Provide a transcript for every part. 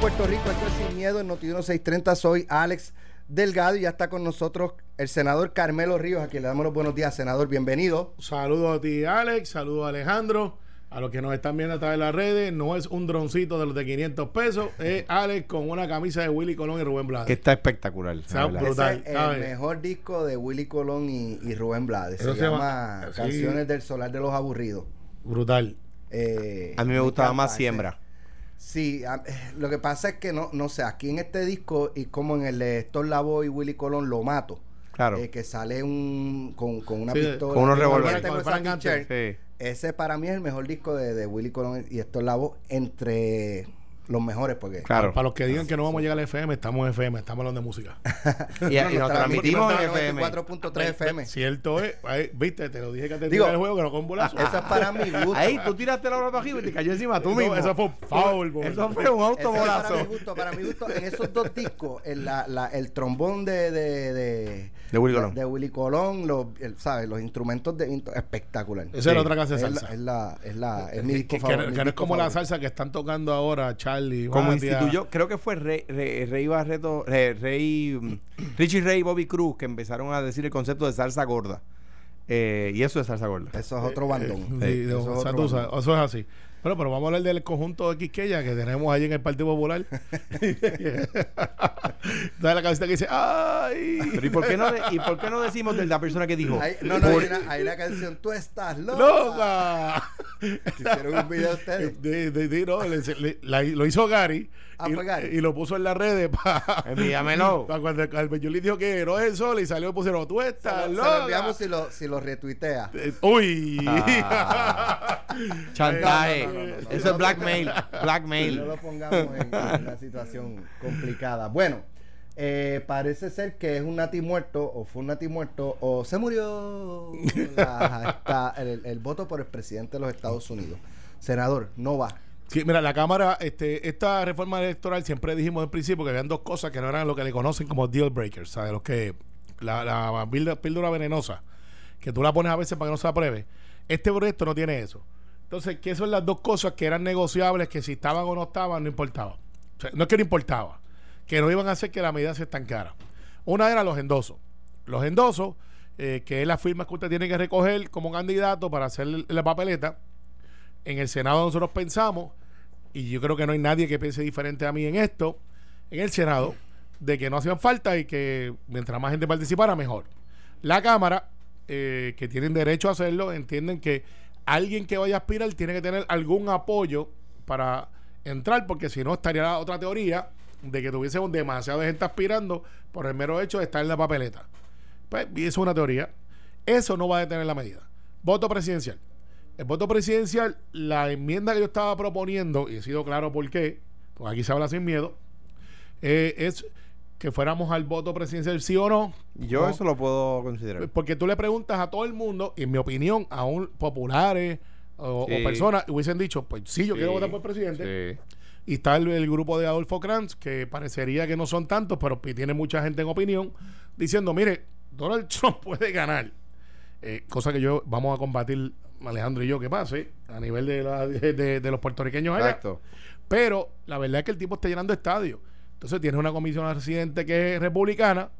Puerto Rico, esto es Sin Miedo en Noti 630. Soy Alex Delgado y ya está con nosotros el senador Carmelo Ríos, a quien le damos los buenos días, senador. Bienvenido. Saludos a ti, Alex. Saludos a Alejandro. A los que nos están viendo a través de las redes, no es un droncito de los de 500 pesos, es Alex con una camisa de Willy Colón y Rubén Blades. Que está espectacular. Está brutal. Es ¿sabes? el mejor disco de Willy Colón y, y Rubén Blades. Se se llama llama- sí. Canciones del Solar de los Aburridos. Brutal. Eh, A mí me gustaba encanta más ese. Siembra. Sí, a- eh, lo que pasa es que no, no sé, aquí en este disco y como en el de Héctor Lavoe y Willy Colón lo mato. Claro. eh, que sale un con, con una Sí, pistola. con unos revólveres. Sí. Ese para mí es el mejor disco de, de Willy Colón y Héctor Lavoe entre los mejores porque Claro. Para los que digan que no vamos a llegar al FM, estamos en FM, estamos hablando de música. Y, y nos transmitimos en FM. 4.3 FM. Cierto es, ahí, viste, te lo dije que te Digo, el juego, que no con un bolazo. Eso es para mi gusto. Ahí tú tiraste la bola para arriba y te cayó encima tú No, mismo. eso fue un foul. Eso fue un es para mi gusto, para mi gusto, en esos dos discos, el, la- la- el trombón de, de, de, De Willy Colón. de Willy Colón, los, el- ¿sabes? los instrumentos de espectacular. Esa es la otra clase de Es la- salsa. Es, la, es, la, es mi Que- disco que, favor- que no- mi que no es como la favorito. salsa que están tocando ahora Charlie. Como Batia. instituyó, creo que fue Rey, Rey, Rey Barreto, Rey, Rey, mm, Richie Ray y Bobby Cruz que empezaron a decir el concepto de salsa gorda. Eh, y eso es salsa gorda. Eso es otro bandón. Sí, Sí, de- eso es o sea, otro tú sabes, bandón. eso es así. Bueno, pero vamos a hablar del conjunto de Quisqueya que tenemos allí en el Partido Popular. ¿Sabes la cabecita que dice ¡Ay! Pero ¿y por, qué no de- ¿Y por qué no decimos de la persona que dijo? Hay- no, no, por- hay una, hay una canción, tú estás loca. ¡Loca! Hicieron un video ustedes. De- de- de- no, le- le- la- lo hizo Gary, Y, lo puso en las redes para Envíamelo. cuando el Carmen dijo que no es el sol y salió y pusieron tú Se estás lo, se lo enviamos si lo, si lo retuitea. Eh, Uy. Ah. Chantaje. No, no, no, no, no. Eso es blackmail. No Blackmail. lo pongamos en, en una situación complicada. Bueno, eh, parece ser que es un nati muerto, o fue un nati muerto, o se murió la- está el, el voto por el presidente de los Estados Unidos. Senador, no va. Sí, mira, la Cámara, este, esta reforma electoral siempre dijimos al principio que habían dos cosas que no eran lo que le conocen como deal breakers, ¿sabes? Los que, la, píldora, venenosa, que tú la pones a veces para que no se apruebe. Este proyecto no tiene eso. Entonces, ¿qué son las dos cosas que eran negociables, que si estaban o no estaban, no importaba? O sea, no es que no importaba, que no iban a hacer que la medida se estancara. Una era los endosos. Los endosos, eh, que es la firma que usted tiene que recoger como candidato para hacer la papeleta. En el Senado nosotros pensamos, y yo creo que no hay nadie que piense diferente a mí en esto, en el Senado, de que no hacían falta y que mientras más gente participara, mejor. La Cámara, eh, que tienen derecho a hacerlo, entienden que alguien que vaya a aspirar tiene que tener algún apoyo para entrar, porque si no estaría la otra teoría de que tuviésemos demasiada gente aspirando por el mero hecho de estar en la papeleta. Pues, y eso es una teoría. Eso no va a detener la medida. Voto presidencial. El voto presidencial, la enmienda que yo estaba proponiendo, y he sido claro por qué, porque aquí se habla sin miedo, eh, es que fuéramos al voto presidencial sí o no. Yo No. eso lo puedo considerar. Porque tú le preguntas a todo el mundo, y en mi opinión, aún populares o, personas, hubiesen dicho, pues sí, yo quiero votar por presidente. Y está el, el grupo de Adolfo Kranz, que parecería que no son tantos, pero tiene mucha gente en opinión, diciendo, mire, Donald Trump puede ganar. Eh, cosa que yo vamos a combatir, Alejandro y yo, que pase a nivel de, la- de, los puertorriqueños allá. Exacto. Pero la verdad es que el tipo está llenando estadios. Entonces tienes una comisión residente que es republicana.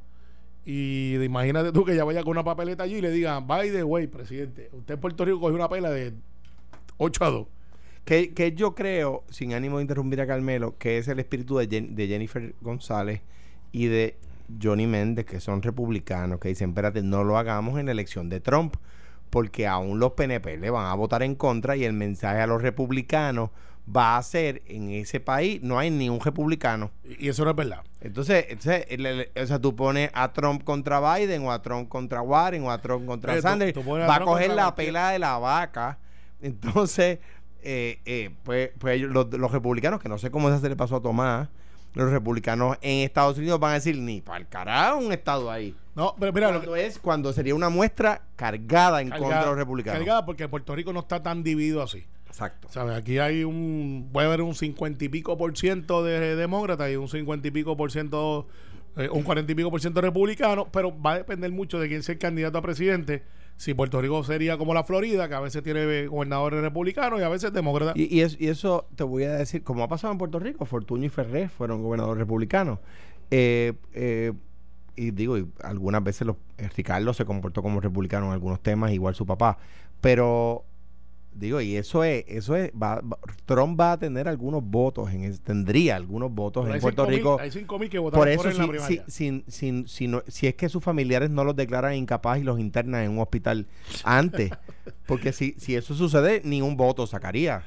Y imagínate tú que ya vaya con una papeleta allí y le digan, by the way, presidente, usted en Puerto Rico cogió una pela de 8 a 2. Que, que yo creo, sin ánimo de interrumpir a Carmelo, que es el espíritu de, Jen- de Jennifer González y de Johnny Méndez, que son republicanos, que dicen, espérate, no lo hagamos en la elección de Trump, porque aún los PNP le van a votar en contra y el mensaje a los republicanos va a ser, en ese país no hay ni un republicano. Y eso no es verdad. Entonces, entonces, el- el- o sea, tú pones a Trump contra Biden o a Trump contra Warren o a Trump contra Oye, Sanders, tú pones a va a coger la pela de la vaca. Entonces, eh, eh, pues, pues los, los republicanos, que no sé cómo se le pasó a Tomás, los republicanos en Estados Unidos van a decir, ni para el carajo un estado ahí. No, pero mira, lo que- es cuando sería una muestra cargada en contra de los republicanos. cargada porque Puerto Rico no está tan dividido así. Exacto. ¿Sabes? Aquí hay un. Puede haber un cincuenta y pico por ciento de demócratas y un cincuenta y pico por ciento. eh, un cuarenta y pico por ciento republicano, pero va a depender mucho de quién sea el candidato a presidente. Si Puerto Rico sería como la Florida, que a veces tiene gobernadores republicanos y a veces demócratas. Y, y, y eso te voy a decir, como ha pasado en Puerto Rico, Fortuño y Ferré fueron gobernadores republicanos. Eh, eh, y digo, y algunas veces los, eh, Ricardo se comportó como republicano en algunos temas, igual su papá. Pero digo, y eso es, eso es, va- va- Trump va a tener algunos votos, en ese- tendría algunos votos Pero en Puerto 5.000 Rico. Hay 5.000 que votaron Por eso, por él en la si, si, si, no- si es que sus familiares no los declaran incapaz y los internan en un hospital antes, porque si, si eso sucede, ni un voto sacaría.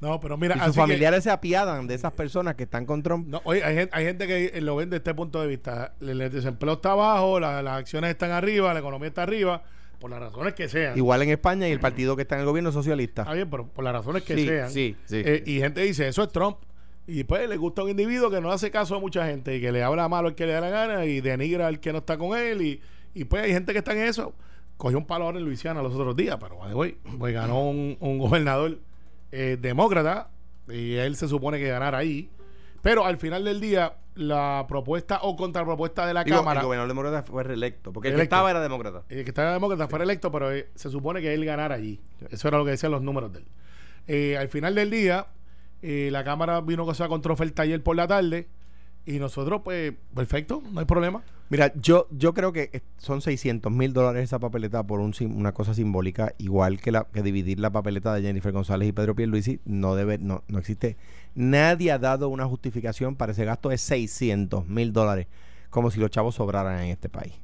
No, pero mira, y así sus que- familiares se apiadan de esas personas que están con Trump. No, oye, hay, hay gente que lo ven desde este punto de vista. El, el desempleo está abajo, la- las acciones están arriba, la economía está arriba, por las razones que sean. Igual en España y el partido que está en el gobierno es socialista. Está bien, pero por las razones que Sí, sean. sí, sí. Eh, y gente dice, eso es Trump. Y pues le gusta un individuo que no hace caso a mucha gente y que le habla malo al que le da la gana y denigra al que no está con él. Y, y pues hay gente que está en eso. Cogió un palo ahora en Luisiana los otros días, pero way, pues ganó un, un gobernador eh, demócrata y él se supone que ganara ahí. Pero al final del día, la propuesta o contrapropuesta de la Digo, Cámara, el gobernador demócrata fue reelecto, porque el que Reelecto. estaba era demócrata. el que estaba demócrata fuera electo, pero eh, se supone que él ganara allí. Eso era lo que decían los números de él. Eh, al final del día, eh, la Cámara vino cosa contra oferta ayer por la tarde y nosotros, pues, perfecto, no hay problema. Mira, yo, yo creo que son 600 mil dólares esa papeleta por una cosa simbólica, igual que, dividir la papeleta de Jennifer González y Pedro Pierluisi, no debe, no, no existe. Nadie ha dado una justificación para ese gasto de 600 mil dólares, como si los chavos sobraran en este país.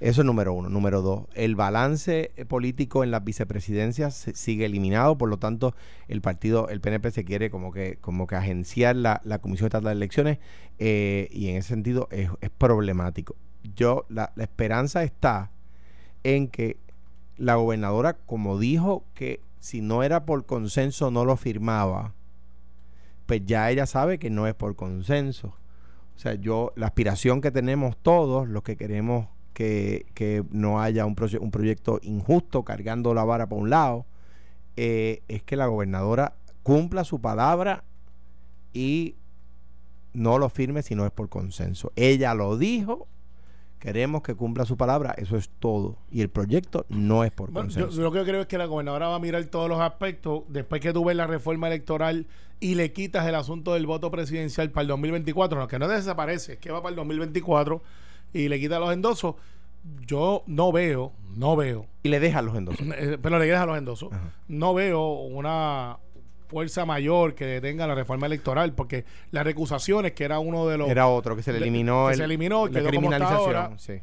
Eso es número uno. Número dos, el balance eh, político en las vicepresidencias sigue eliminado, por lo tanto, el partido, el PNP se quiere como que, como que agenciar la, la Comisión Estatal de Elecciones eh, y en ese sentido es, es problemático. Yo, la, esperanza está en que la gobernadora, como dijo que si no era por consenso no lo firmaba, pues ya ella sabe que no es por consenso. O sea, yo, la aspiración que tenemos todos, los que queremos que, que no haya un, proye- un proyecto injusto cargando la vara por un lado, eh, es que la gobernadora cumpla su palabra y no lo firme si no es por consenso. Ella lo dijo, queremos que cumpla su palabra, eso es todo. Y el proyecto no es por Bueno, yo, consenso. yo lo que creo es que la gobernadora va a mirar todos los aspectos. Después que tú ves la reforma electoral y le quitas el asunto del voto presidencial para el 2024, no, que no desaparece, es que va para el 2024 y le quita los endosos. Yo no veo, no veo, y le deja los endosos. eh, pero le quedas a los endosos, Ajá. no veo una fuerza mayor que detenga la reforma electoral, porque las recusaciones, que era uno de los... Era otro que se le de- eliminó. que se eliminó, la criminalización. ahora. sí.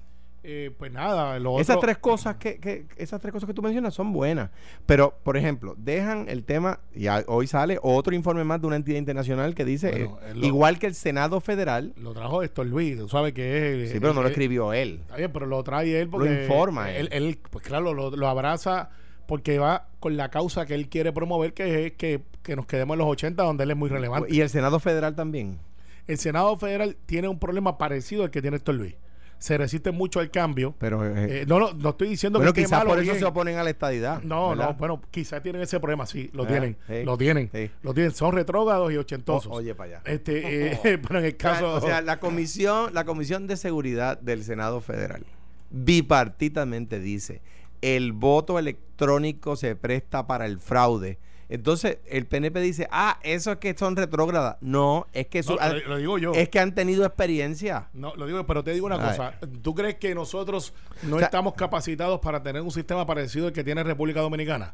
eh, pues nada, lo Esas otro- tres cosas que, que- esas tres cosas que tú mencionas son buenas. Pero, por ejemplo, dejan el tema, y a- hoy sale otro informe más de una entidad internacional que dice, Bueno, eh, lo- igual que el Senado Federal, Lo trajo Héctor Luis, tú sabes que es... sí, pero no lo escribió él. Está bien, pero lo trae él porque... informa él. él. él, pues claro, lo, lo abraza porque va con la causa que él quiere promover, que es que, que nos quedemos en los 80, donde él es muy relevante. Y el Senado Federal también. el Senado Federal tiene un problema parecido al que tiene Héctor Luis. Se resiste mucho al cambio. Pero, eh, Eh, no, no, no estoy diciendo bueno, que quizás por eso se oponen a la estadidad. No, ¿verdad? no, bueno, quizás tienen ese problema, sí, lo Ah, tienen, lo tienen, lo tienen, son retrógrados y ochentosos. O- oye, para allá. Este, eh, pero en el caso, o sea, la comisión, la comisión de seguridad del Senado Federal bipartitamente dice el voto electrónico se presta para el fraude. Entonces el PNP dice, ah, eso es que son retrógradas. No, es que eso, No, lo, lo digo yo. es que han tenido experiencia. No, lo digo, pero te digo una Ay. cosa. ¿Tú crees que nosotros no O sea- estamos capacitados para tener un sistema parecido al que tiene República Dominicana?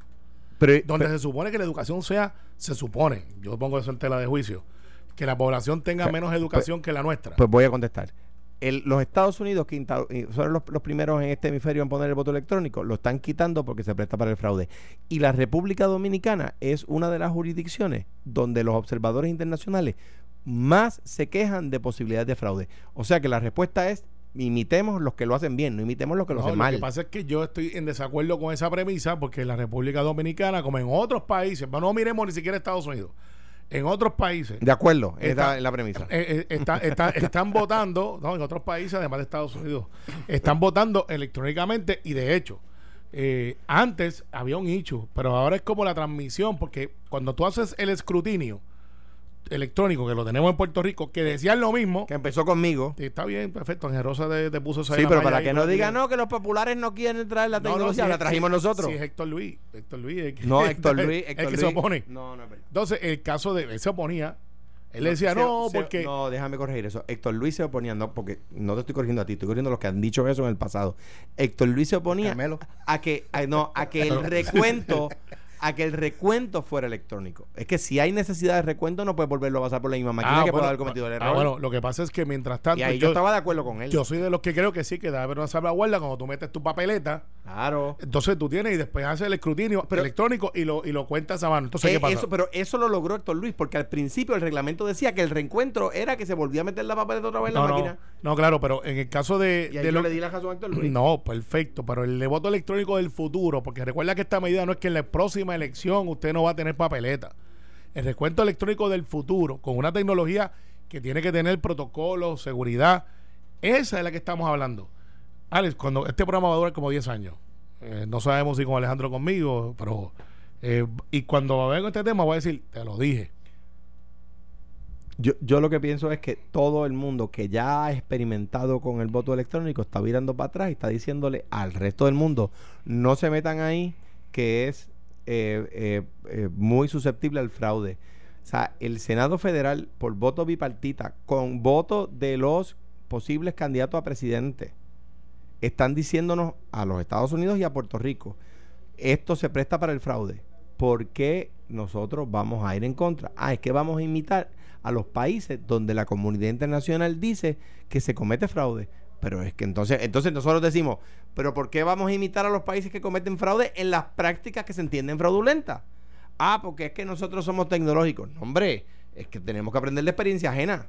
Pero, Donde pero- se supone que la educación sea, se supone, yo pongo eso en tela de juicio, que la población tenga menos educación que la nuestra. pues voy a contestar. El- los Estados Unidos que y son los, los primeros en este hemisferio en poner el voto electrónico, lo están quitando porque se presta para el fraude. Y la República Dominicana es una de las jurisdicciones donde los observadores internacionales más se quejan de posibilidades de fraude. O sea que la respuesta es imitemos los que lo hacen bien, no imitemos los que lo No, hacen lo mal. que pasa es que yo estoy en desacuerdo con esa premisa porque en la República Dominicana, como en otros países, no miremos ni siquiera Estados Unidos, en otros países De acuerdo, Está- es la premisa. Eh, eh, está- está- están votando, no, en otros países, además de Estados Unidos, están votando electrónicamente y de hecho, eh, antes había un hecho, pero ahora es como la transmisión, porque cuando tú haces el escrutinio, electrónico que lo tenemos en Puerto Rico, que decían lo mismo. Que empezó conmigo. Sí, Está bien, perfecto. Ángel Rosa te, te puso esa Sí, pero para que no digan, no, que los populares no quieren traer la No, no, tecnología, la trajimos nosotros. Sí, es Héctor Luis. Héctor Luis. el que- No, Héctor Luis. el Héctor que Luis. se opone. No, no es verdad. Entonces, el caso de. Él se oponía. Él decía, Se- no, se- porque. No, déjame corregir eso. Héctor Luis se oponía, no, porque no te estoy corrigiendo a ti, estoy corrigiendo a los que han dicho eso en el pasado. Héctor Luis se oponía Carmelo. a que, a, no, a que el recuento, a que el recuento fuera electrónico. Es que si hay necesidad de recuento, no puedes volverlo a pasar por la misma máquina que puede bueno, haber cometido el ah, error. bueno, lo que pasa es que mientras tanto. y ahí yo, yo, estaba de acuerdo con él. yo soy de los que creo que sí, que debe haber una salvaguarda cuando tú metes tu papeleta. claro. Entonces tú tienes y después haces el escrutinio Pero- electrónico y lo, y lo cuentas a mano. Entonces, Eh, ¿qué pasa? eso, pero eso lo logró Héctor Luis, porque al principio el reglamento decía que el reencuentro era que se volvía a meter la papeleta otra vez en no, la no, máquina. no, claro, pero en el caso de, Y ahí de yo lo- le di la razón a Héctor Luis. No, perfecto, pero el de voto electrónico del futuro, porque recuerda que esta medida no es que en la próxima elección usted no va a tener papeleta. El recuento electrónico del futuro, con una tecnología que tiene que tener protocolo, seguridad, esa es la que estamos hablando. Alex, cuando este programa va a durar como 10 años, eh, no sabemos si con Alejandro conmigo, pero... eh, y cuando venga este tema voy a decir, te lo dije. Yo, yo lo que pienso es que todo el mundo que ya ha experimentado con el voto electrónico está virando para atrás y está diciéndole al resto del mundo, no se metan ahí, que es eh, eh, eh, muy susceptible al fraude. O sea, el Senado Federal, por voto bipartita, con voto de los posibles candidatos a presidente, están diciéndonos a los Estados Unidos y a Puerto Rico, esto se presta para el fraude. ¿Por qué nosotros vamos a ir en contra? Ah, es que vamos a imitar a los países donde la comunidad internacional dice que se comete fraude. Pero es que entonces, entonces nosotros decimos, pero ¿por qué vamos a imitar a los países que cometen fraude en las prácticas que se entienden fraudulentas? Ah, porque es que nosotros somos tecnológicos. No, hombre, es que tenemos que aprender de experiencia ajena.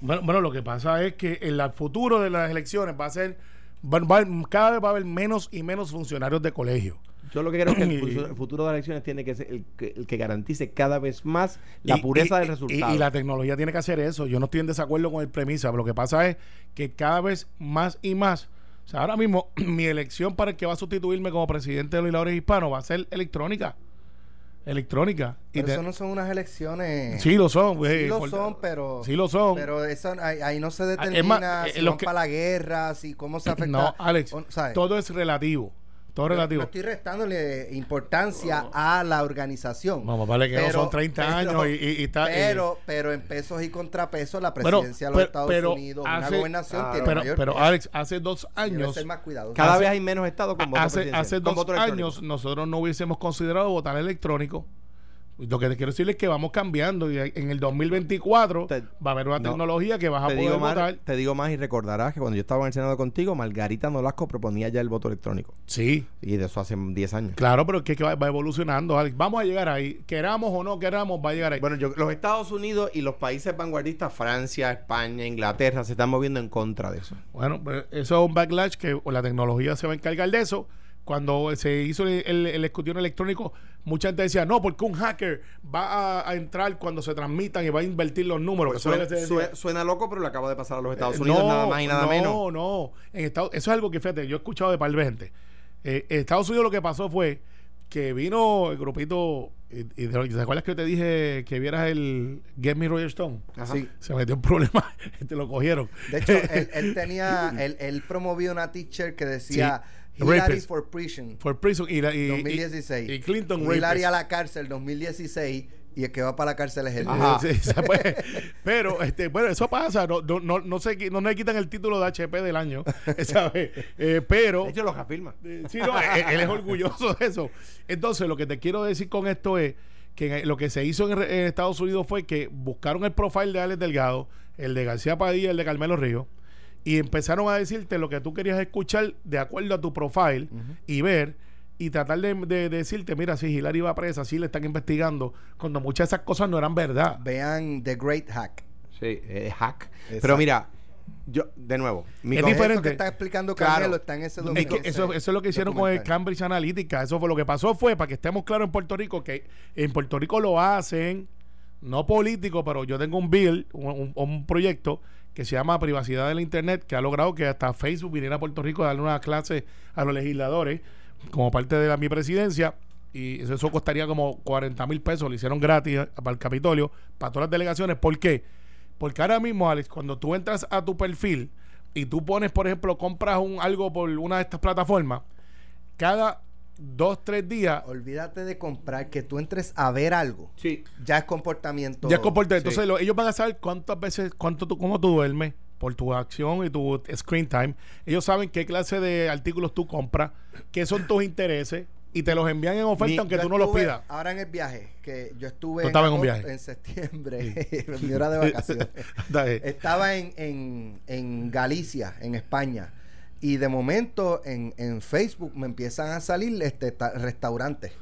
Bueno, bueno, lo que pasa es que en el futuro de las elecciones va a ser, va- va- cada vez va a haber menos y menos funcionarios de colegio. Yo lo que creo es que el Y- futuro, de las elecciones tiene que ser el que, el que garantice cada vez más la Y- pureza y- del y- resultado. Y, la tecnología tiene que hacer eso. Yo no estoy en desacuerdo con el premisa, pero lo que pasa es que cada vez más y más. O sea, ahora mismo mi elección para el que va a sustituirme como presidente de los legisladores hispanos va a ser electrónica. Electrónica. Y Pero te- eso no son unas elecciones. sí lo son. Sí lo por- son, pero. Sí lo son. Pero eso, ahí, ahí no se Ah, determina más, eh, si van que- para la guerra, si cómo se afecta. No, Alex, todo es relativo. Todo No- relativo. No estoy restándole importancia a la organización. Vamos, vale que no son 30 pero- años y, y- y está. y- Pero, pero en pesos y contrapesos, la Bueno, presidencia de los Estados pero Unidos, una hace- gobernación Ah, tiene pero, mayor pero. Alex, hace dos años. ser más cuidadoso. Cada hace- vez hay menos estados con voto hace, hace con dos voto años nosotros no hubiésemos considerado votar electrónico. Lo que te quiero decir es que vamos cambiando y en el 2024 Te- va a haber una no, tecnología que vas a te poder digo, más, votar. te digo más y recordarás que cuando yo estaba en el Senado contigo, Margarita Nolasco proponía ya el voto electrónico. Sí, Y de eso hace 10 años. claro, pero es que, va, va evolucionando, Alex. Vamos a llegar ahí. Queramos o no queramos, va a llegar ahí. Bueno, yo, los Estados Unidos y los países vanguardistas, Francia, España, Inglaterra, se están moviendo en contra de eso. Bueno, pues eso es un backlash que la tecnología se va a encargar de eso. Cuando se hizo el, el, el escrutinio electrónico, mucha gente decía, no, porque un hacker va a, a entrar cuando se transmitan y va a invertir los números. que eso es lo Suena, loco, pero le acaba de pasar a los Estados Eh, Unidos, no, nada más y nada no, menos. No, no. En Estados, eso es algo que, fíjate, yo he escuchado de par de gente. Eh, en Estados Unidos lo que pasó fue que vino el grupito, y, y ¿te acuerdas que te dije que vieras el Get Me Roger Stone? Ajá. Sí. Se metió en problemas y te lo cogieron. De hecho, él, él tenía, él, él promovió una teacher que decía Sí. Hillary Rapist. for Prison For prison y, la- y- 2016. y, y Clinton Hillary rapist. a la cárcel 2016 y el que va para la cárcel es él. Ajá. Sí, se puede. pero este bueno eso pasa no no no no se no, le quitan el título de HP del año ¿sabes? Eh, pero De hecho, los afirma. Eh, Sí, no, él, él es orgulloso de eso. Entonces, lo que te quiero decir con esto es que lo que se hizo en, re- en Estados Unidos fue que buscaron el profile de Alex Delgado, el de García Padilla, el de Carmelo Río, y empezaron a decirte lo que tú querías escuchar de acuerdo a tu profile y ver y tratar de, de decirte, mira, si Hillary va presa, si le están investigando, cuando muchas de esas cosas no eran verdad. Vean The Great Hack. Sí, es hack. Exacto. Pero mira, yo, de nuevo, mi Es Eso diferente. que está explicando Claro. Carmelo está en ese Es que ese eso, eso es lo que hicieron con el. Cambridge Analytica. Eso fue lo que pasó fue, para que estemos claros en Puerto Rico, que en Puerto Rico lo hacen, no político, pero yo tengo un bill, un, un- un proyecto que se llama Privacidad del Internet, que ha logrado que hasta Facebook viniera a Puerto Rico a darle una clase a los legisladores como parte de la, mi presidencia. y eso, eso costaría como 40 mil pesos, lo hicieron gratis para el Capitolio, para todas las delegaciones. ¿Por qué? Porque ahora mismo, Alex, cuando tú entras a tu perfil y tú pones, por ejemplo, compras un, algo por una de estas plataformas, cada dos, tres días Olvídate de comprar, que tú entres a ver algo. Sí. Ya es comportamiento. ya es comportamiento. sí. Entonces, lo- ellos van a saber cuántas veces, cuánto tú, cómo tú duermes por tu acción y tu screen time. Ellos saben qué clase de artículos tú compras, qué son tus intereses y te los envían en oferta Mi- aunque tú no los pidas. Ahora en el viaje, que yo estuve en un viaje. en septiembre, mi hora de vacaciones. Estaba en, en, en Galicia, en España. Y de momento en, en Facebook me empiezan a salir este ta- restaurantes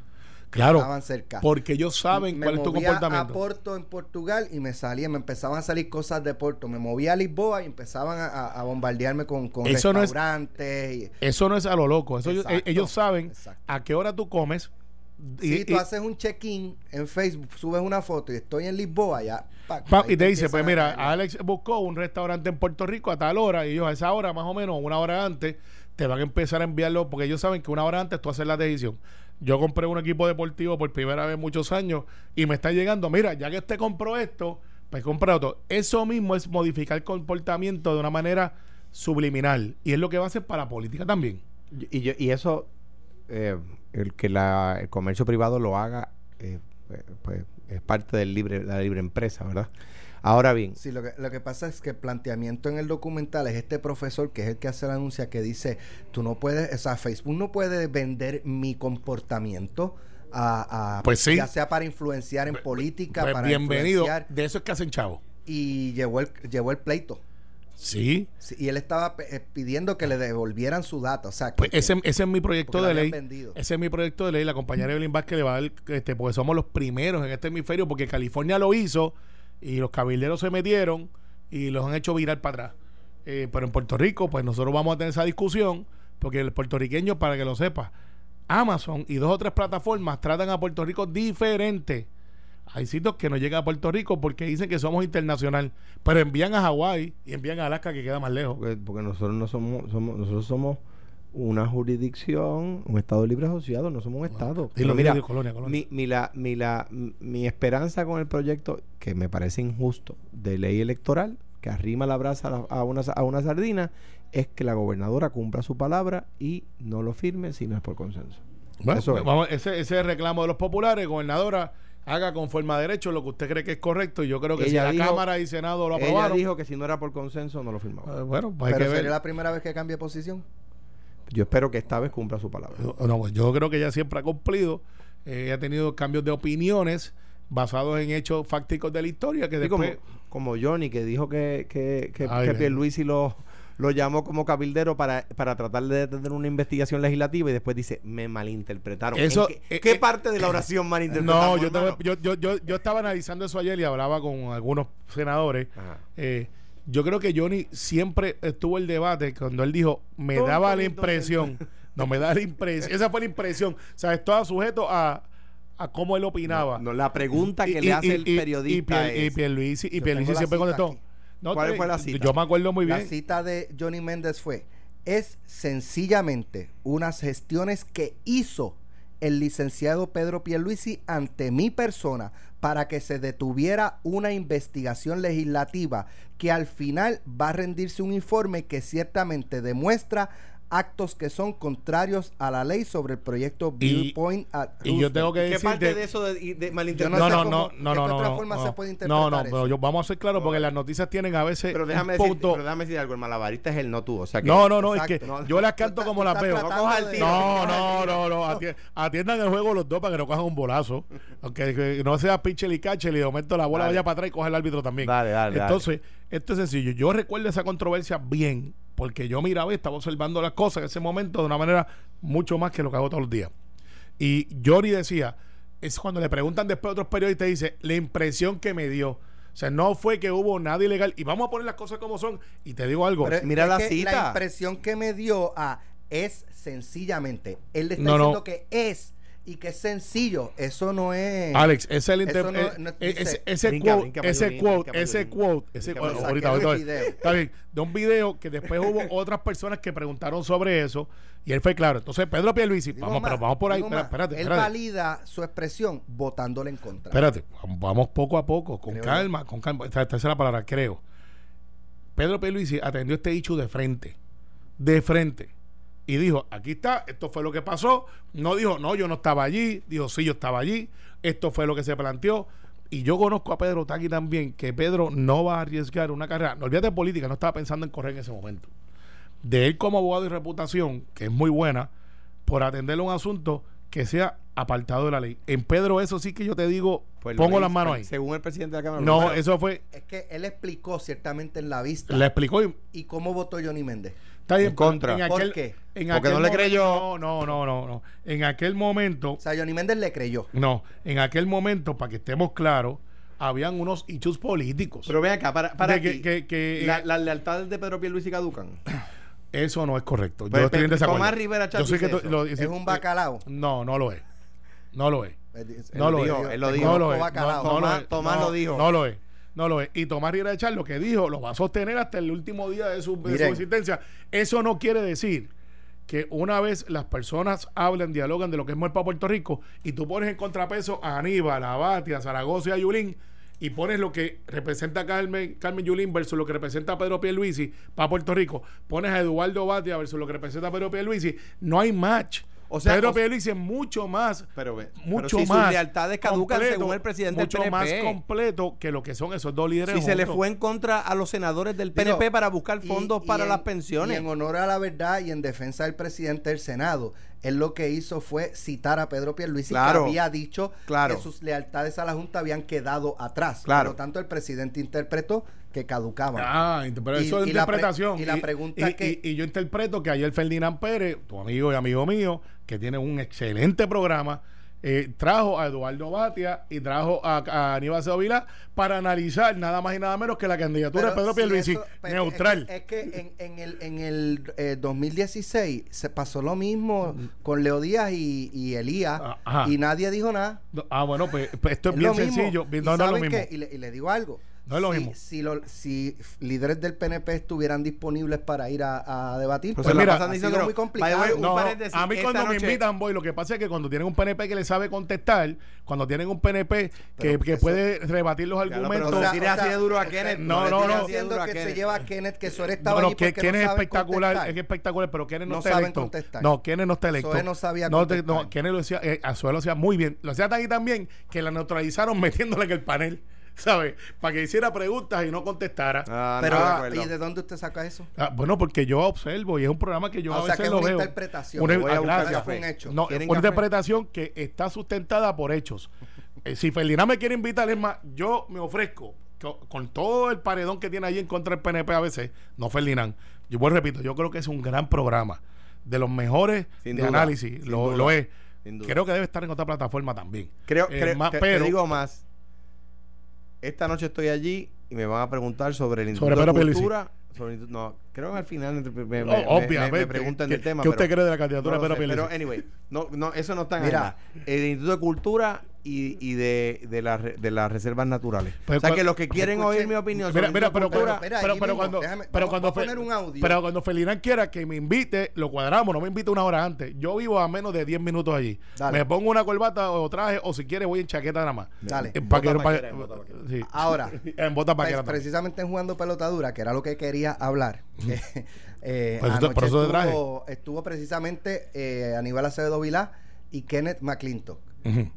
que Claro, estaban cerca. porque ellos saben me cuál es tu movía a comportamiento. Porto en Portugal y me salía, me empezaban a salir cosas de Porto. Me movía a Lisboa y empezaban a, a- a bombardearme con, con Eso no es- restaurantes. y- Eso no es a lo loco. Eso ellos- Exacto, ellos saben exacto. a qué hora tú comes. Si y- tú y- haces un check-in en Facebook, subes una foto y estoy en Lisboa, ya. pa, y te dice, pues a mira. Alex buscó un restaurante en Puerto Rico a tal hora y ellos a esa hora más o menos, una hora antes, te van a empezar a enviarlo porque ellos saben que una hora antes tú haces la decisión. Yo compré un equipo deportivo por primera vez en muchos años y me está llegando, mira, ya que este compró esto, pues compra otro. Eso mismo es modificar comportamiento de una manera subliminal y es lo que va a hacer para la política también. Y, yo- y eso, eh, el que la, el comercio privado lo haga, eh, eh, pues es parte del libre, de la libre empresa, ¿verdad? Ahora bien, Sí, lo que, lo que pasa es que el planteamiento en el documental es este profesor que es el que hace la anuncia que dice, tú no puedes, o sea, Facebook no puede vender mi comportamiento a, a- Pues sí. ya sea para influenciar en política, Pues para bienvenido. influenciar, De eso es que hacen chavo. y llevó el, llevó el pleito. Sí. Sí, y él estaba eh, pidiendo que le devolvieran su data, o sea, que, Pues ese, ese es mi proyecto de ley. vendido. Ese es mi proyecto de ley. La compañera Evelyn Vázquez le va a dar, este, porque somos los primeros en este hemisferio, porque California lo hizo y los cabilderos se metieron y los han hecho virar para atrás. Eh, pero en Puerto Rico, pues nosotros vamos a tener esa discusión, porque el puertorriqueño, para que lo sepa, Amazon y dos o tres plataformas tratan a Puerto Rico diferente. Hay sitios que no llegan a Puerto Rico porque dicen que somos internacional, pero envían a Hawái y envían a Alaska que queda más lejos. porque, porque nosotros no somos, somos, nosotros somos una jurisdicción, un Estado libre asociado, no somos un Estado. Pero mira, dilo, colonia, colonia. Mi, mi, la, mi, la, mi esperanza con el proyecto, que me parece injusto, de ley electoral, que arrima la brasa a, la- a una, a una sardina, es que la gobernadora cumpla su palabra y no lo firme si no es por consenso. Bueno, Eso es. vamos, ese, ese reclamo de los populares, gobernadora, haga conforme a derecho lo que usted cree que es correcto. Y yo creo que si Ella la dijo- Cámara y Senado lo Ella aprobaron, dijo que si no era por consenso no lo firmaba. eh, bueno, pues hay Pero que ver. sería la primera vez que cambie posición. Yo espero que esta vez cumpla su palabra. No, pues yo creo que ella siempre ha cumplido. Eh, ella ha tenido cambios de opiniones basados en hechos fácticos de la historia que Sí, como, después... como Johnny, que dijo que, que, que, Ay, que. Pierluisi lo, lo llamó como cabildero para, para tratar de tener una investigación legislativa y después dice, me malinterpretaron. Eso, ¿En qué, eh, qué eh, parte de la oración malinterpretaron? No, yo, yo, yo, yo, yo estaba analizando eso ayer y hablaba con algunos senadores. Eh, yo creo que Johnny siempre estuvo el debate cuando él dijo, me daba la impresión, no me da la impresión, esa fue la impresión, o sea, estaba sujeto a, a cómo él opinaba. No, la pregunta que Y- le y- hace y- el periodista y. Pierluisi, y Pierluisi siempre contestó. aquí. No, ¿Cuál te- fue la cita? Yo me acuerdo muy La bien. cita de Johnny Méndez fue, es sencillamente unas gestiones que hizo el licenciado Pedro Pierluisi ante mi persona para que se detuviera una investigación legislativa que al final va a rendirse un informe que ciertamente demuestra actos que son contrarios a la ley sobre el proyecto Viewpoint at y yo tengo que ¿Qué decirte... parte de eso de, de Yo malinterpretación? No, no, no, no, de no, qué no, otra no, forma no. se puede No, interpretar no, eso. pero yo, vamos a ser claros porque las noticias tienen a veces Pero déjame, decir, punto... pero déjame decir algo, el malabarista es él, no tú. O sea que No, no, no, es que No, yo las canto como las veo. el. No, no, no, no. ati- Atiendan el juego los dos para que no cojan un bolazo. Aunque que no sea pitcher y catcher y de momento la bola Dale. vaya para atrás y coge el árbitro también. Dale, dale, dale. Entonces, esto es sencillo. Yo recuerdo esa controversia bien, porque yo miraba y estaba observando las cosas en ese momento de una manera mucho más que lo que hago todos los días. Y Johnny decía, es cuando le preguntan después a otros periodistas, dice, la impresión que me dio. O sea, no fue que hubo nada ilegal. Y vamos a poner las cosas como son. Y te digo algo. Pero Mira la cita. La impresión que me dio a es sencillamente. Él le está No, no. diciendo que es. Y que es sencillo. Eso no es. Alex, ese es el inter- Eso no- no dice- ese, ese Brinca, quote, brinca, ese brinca, quote, brinca, ese brinca. quote, ese bueno, brinca. ahorita, está bien, de un video que después hubo otras personas que preguntaron sobre eso y él fue claro. Entonces, Pedro Pierluisi, Digo vamos, más, pero vamos por ahí, más, espérate, Él espérate. valida su expresión votándole en contra. Espérate, vamos- poco a poco, con Creo calma, con calma. Esta, esta es la palabra, creo. Pedro Pierluisi atendió este hecho de frente, de frente. Y dijo, aquí está, esto fue lo que pasó. No dijo, no, yo no estaba allí. Dijo, sí, yo estaba allí. Esto fue lo que se planteó. Y yo conozco a Pedro Taqui también, que Pedro no va a arriesgar una carrera. No olvídate de política, no estaba pensando en correr en ese momento. De él como abogado y reputación, que es muy buena, por atenderle un asunto que sea apartado de la ley. En Pedro, eso sí que yo te digo, Pues pongo las manos ahí. Según el presidente de la Cámara. No, Pero- eso fue, Es que él explicó ciertamente en la vista. le explicó y ¿Y cómo votó Johnny Méndez? Está bien, En contra. en ¿Por aquel- qué? en Porque aquel no le momento- creyó. No, no, no, no. En aquel momento, O sea, Johnny Méndez le creyó. no, en aquel momento, para que estemos claros, habían unos hechos políticos. Pero ven acá, para, para De que- que- que- la- las lealtades de Pedro Pierluisi caducan. Eso no es correcto. Pero- yo estoy en desacuerdo. Tomás Rivera Chat Yo sé que dice tú- eso. lo- Es sí, un eh, bacalao. No, no lo es. No lo es. Él No lo dijo, es. él lo No dijo. lo es. Bacalao. No, no lo Tomás- es. Tomás No, lo dijo. No lo es. No lo es. Y Tomás Rivera Echar lo que dijo lo va a sostener hasta el último día de su, de su existencia. Eso no quiere decir que una vez las personas hablan, dialogan de lo que es muerte para Puerto Rico y tú pones en contrapeso a Aníbal, a Bati, a Zaragoza y a Yulín y pones lo que representa a Carmen, Carmen Yulín versus lo que representa a Pedro Pierluisi para Puerto Rico, pones a Eduardo Batia versus lo que representa a Pedro Pierluisi, no hay match. O sea, Pedro Pierluisi es mucho más Pero, mucho pero si más sus lealtades caducan completo, según el presidente mucho del más PNP. completo que lo que son esos dos líderes Si se le fue en contra a los senadores del Digo, PNP para buscar y- fondos y para en- las Y pensiones. en honor a la verdad y en defensa del presidente del Senado, él lo que hizo fue citar a Pedro Pierluisi Claro. que había dicho Claro. que sus lealtades a la Junta habían quedado atrás. Claro. Por lo tanto, el presidente interpretó que caducaban. Ah, pero Y- eso es y la pre- interpretación. y la pregunta que- y- yo interpreto que ayer Ferdinand Pérez, tu amigo y amigo mío, que tiene un excelente programa, eh, trajo a Eduardo Batia y trajo a, a Aníbal Sevilla para analizar nada más y nada menos que la candidatura de Pedro si Pierluisi eso- neutral. Es que, es que en, en el, en el eh, 2016 se pasó lo mismo con Leo Díaz y, y Elías Ah, ajá. y nadie dijo nada. Ah, bueno, pues, pues esto es, Es bien sencillo. Y no, no es lo ¿saben mismo. qué? Y, le, y le digo algo. No es lo si, mismo. Si, lo- si líderes del PNP estuvieran disponibles para ir a, a debatir, Pues pues mira, diciendo muy complicado. No, a mí cuando me noche- invitan voy, lo que pasa es que cuando tienen un PNP que le sabe contestar, cuando tienen un PNP que, Pero que eso- puede rebatir los pero argumentos. no O sea, o así de duro a Kenneth. no, no, no. Diciendo que se lleva a Kenneth, que Suárez estaba No, no, allí que, porque Kenneth no es espectacular, contestar. es espectacular, pero Kenneth no, No está saben electo. contestar. No, Kenneth no está electo. Zoe no sabía contestar. no, Kenneth lo hacía, eh, lo hacía muy bien. Lo hacía tan y tan bien que la neutralizaron metiéndole en el panel, ¿sabes? Para que hiciera preguntas y no contestara. Ah, no, Pero, acuerdo. ¿y de dónde usted saca eso? Ah, bueno, porque yo observo y es un programa que yo Ah, a o sea, veces que es lo una veo. interpretación. Una, Voy a ah, buscar un hecho. No, ¿Quieren una café? interpretación que está sustentada por hechos. Eh, si Ferdinand me quiere invitar, es más, yo me ofrezco co- con, todo el paredón que tiene allí en contra del PNP a veces, no Ferdinand. Yo vuelvo repito, yo creo que es un gran programa, de los mejores Sin de duda, análisis, lo, duda, lo es. Creo que debe estar en otra plataforma también. Creo, Eh, creo- más- te- pero te digo más. Esta noche estoy allí y me van a preguntar sobre el Instituto Sobre de. Cultura. sobre no, creo que al final me, me- Oh, me- obviamente. me- me preguntan del ¿Qué- tema. qué usted pero- cree de la candidatura no de Pedro Pero, anyway, no, no, eso no está en Mira. El Instituto de Cultura y, y de, de, la de las reservas naturales. Pues o sea, que los que quieren oír mi opinión Mira, sobre mira, pero, pero, cuando, déjame- pero cuando, poner un audio. pero cuando Felirán quiera que me invite, lo cuadramos, no me invite una hora antes. Yo vivo a menos de 10 minutos allí. Dale. Me pongo una corbata o traje, o si quiere voy en chaqueta nada más. Dale. Eh, en bota sí. Ahora, en bota paquera. precisamente en jugando pelotadura, que era lo que quería hablar. Eh, eh, anoche te estuvo, estuvo precisamente eh, Aníbal Acevedo Vilá y Kenneth McClintock.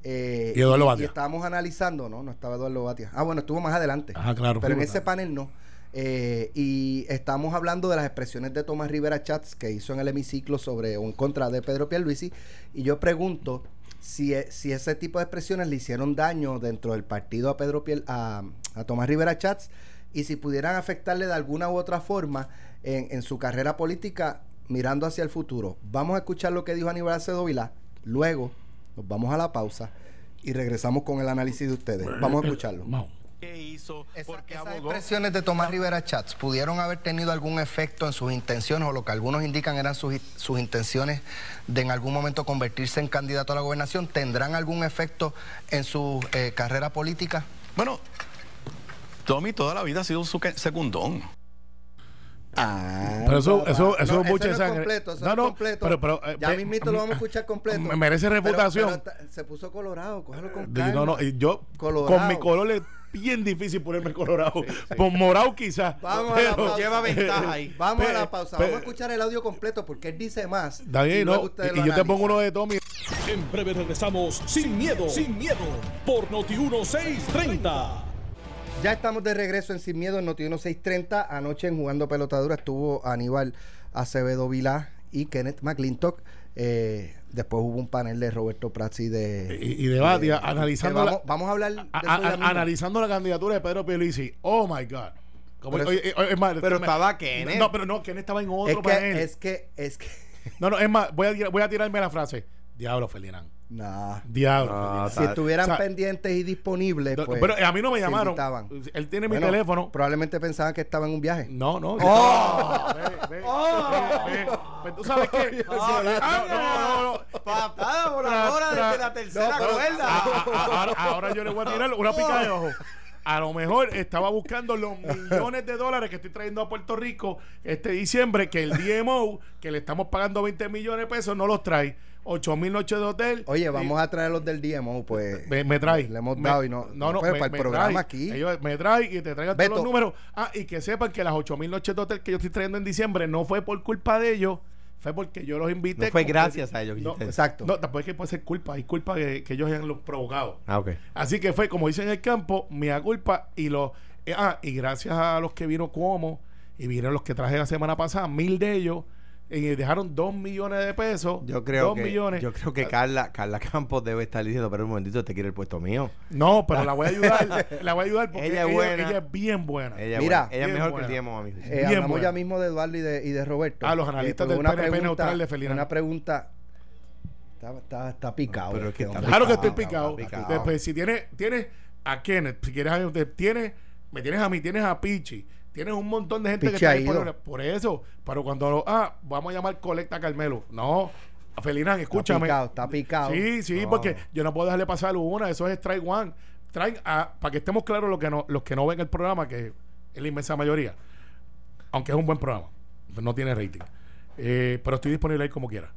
Eh, Y Eduardo y, Batia. estábamos analizando, no, no estaba Eduardo Batia. Ah, bueno, estuvo más adelante. Ajá, claro. pero en ese panel no. Eh, y estamos hablando de las expresiones de Tomás Rivera Chats que hizo en el hemiciclo sobre o en contra de Pedro Pierluisi. Y yo pregunto si, e- si ese tipo de expresiones le hicieron daño dentro del partido a Pedro Piel, a, a Tomás Rivera Chats y si pudieran afectarle de alguna u otra forma en, en su carrera política mirando hacia el futuro. Vamos a escuchar lo que dijo Aníbal Acevedo Vilá. Luego nos vamos a la pausa y regresamos con el análisis de ustedes. Vamos a escucharlo. Que hizo hizo, Esa- por qué esas expresiones de Tomás Rivera Chats pudieron haber tenido algún efecto en sus intenciones o lo que algunos indican eran sus, sus intenciones de en algún momento convertirse en candidato a la gobernación. ¿Tendrán algún efecto en su eh, carrera política? Bueno, Tommy toda la vida ha sido su secundón. Ah, Pero eso, eso, eso no, es mucha ese no es sangre. completo, eso no, no, completo. Pero, pero, eh, ya mismito lo vamos a escuchar completo. Me merece Pero- reputación. pero ta- se puso colorado, cógelo con calma. no, no, y yo Colorado. con mi color es bien difícil ponerme colorado. Por morado quizás. Vamos a la pausa. Lleva ventaja ahí. Vamos a la pausa. Vamos a escuchar el audio completo porque él dice más. David, y no, y, y yo te pongo uno de Tommy. En breve regresamos sin miedo, sin miedo, por Noti 1630. Ya estamos de regreso en Sin Miedo en Noti 630. Anoche en Jugando Pelotadura estuvo Aníbal Acevedo Vilá y Kenneth McClintock. Eh, después hubo un panel de Roberto Prats y de... Y, y de Batia, analizando, la, vamos, vamos a hablar de a- eso analizando la candidatura de Pedro Pierluisi. Oh my God. Como- Pero oye, oye, es más, Pero estaba Kenneth. No, pero no, Kenneth estaba en otro Es que, panel. es que, es que... No, no, es más, voy a, tirar- voy a tirarme la frase. Diablo, Ferdinand. Nah. Diablo. No, Ferdinand. Si estuvieran o sea, pendientes y disponibles, No, pues, pero a mí no me llamaron. invitaban. Él tiene mi teléfono. Probablemente pensaban que estaba en un viaje. No, no. ¡Oh! Ve, ve, ve, ve. Pues tú sabes qué. No, no, no, no. Patada tra- desde la tercera no, pero- cuerda. a- a- a- ahora, ahora yo le voy a tirar una pica de ojo. A lo mejor estaba buscando los millones de dólares que estoy trayendo a Puerto Rico este diciembre, que el DMO, que le estamos pagando 20 millones de pesos, no los trae. 8 mil noches de hotel. Oye, vamos a traer los del DMO, pues. Me, me trae. Le hemos Me- dado y no. No, no, pues, me- para el programa trae. aquí. Ellos me trae y te traigan Beto. todos los números. Ah, y que sepan que las 8 mil noches de hotel que yo estoy trayendo en diciembre no fue por culpa de ellos, fue porque yo los invité. No fue gracias a ellos, No. Exacto. no, tampoco es que puede ser culpa, hay culpa que, que ellos hayan lo provocado. Ah, ok. Así que fue, como dicen en el campo, mía culpa y lo eh, ah, y gracias a los que vino como y vinieron los que traje la semana pasada, mil de ellos y dejaron dos millones de pesos. Yo creo dos que millones. yo creo que Carla Carla Campos debe estar diciendo, pero un momentito, te quiere el puesto mío. No, pero la voy a ayudar, la voy a ayudar porque Ella es buena. ella es bien buena. Ella, Mira, ella es mejor buena. que el DMO, a mi juicio. Eh, hablamos buena. ya mismo de Eduardo y de, y de Roberto. Ah, los analistas pues del PNP neutral de Felina. Una pregunta. Está, está, está picado. Pero es que este está. Claro que estoy picado. Después, si tienes, tienes a Kenneth, si quieres, a- tienes, me tienes a mí, tienes a Pichi, tienes un montón de gente que está disponible. Por eso, pero cuando lo, ah, vamos a llamar colecta Carmelo. No, a Felinán, escúchame. picado, está picado. Sí, sí, No. porque yo no puedo dejarle pasar una, eso es strike one. Traen a, para que estemos claros los que no, los que no ven el programa, que es la inmensa mayoría, aunque es un buen programa, no tiene rating. Eh, pero estoy disponible ahí como quiera.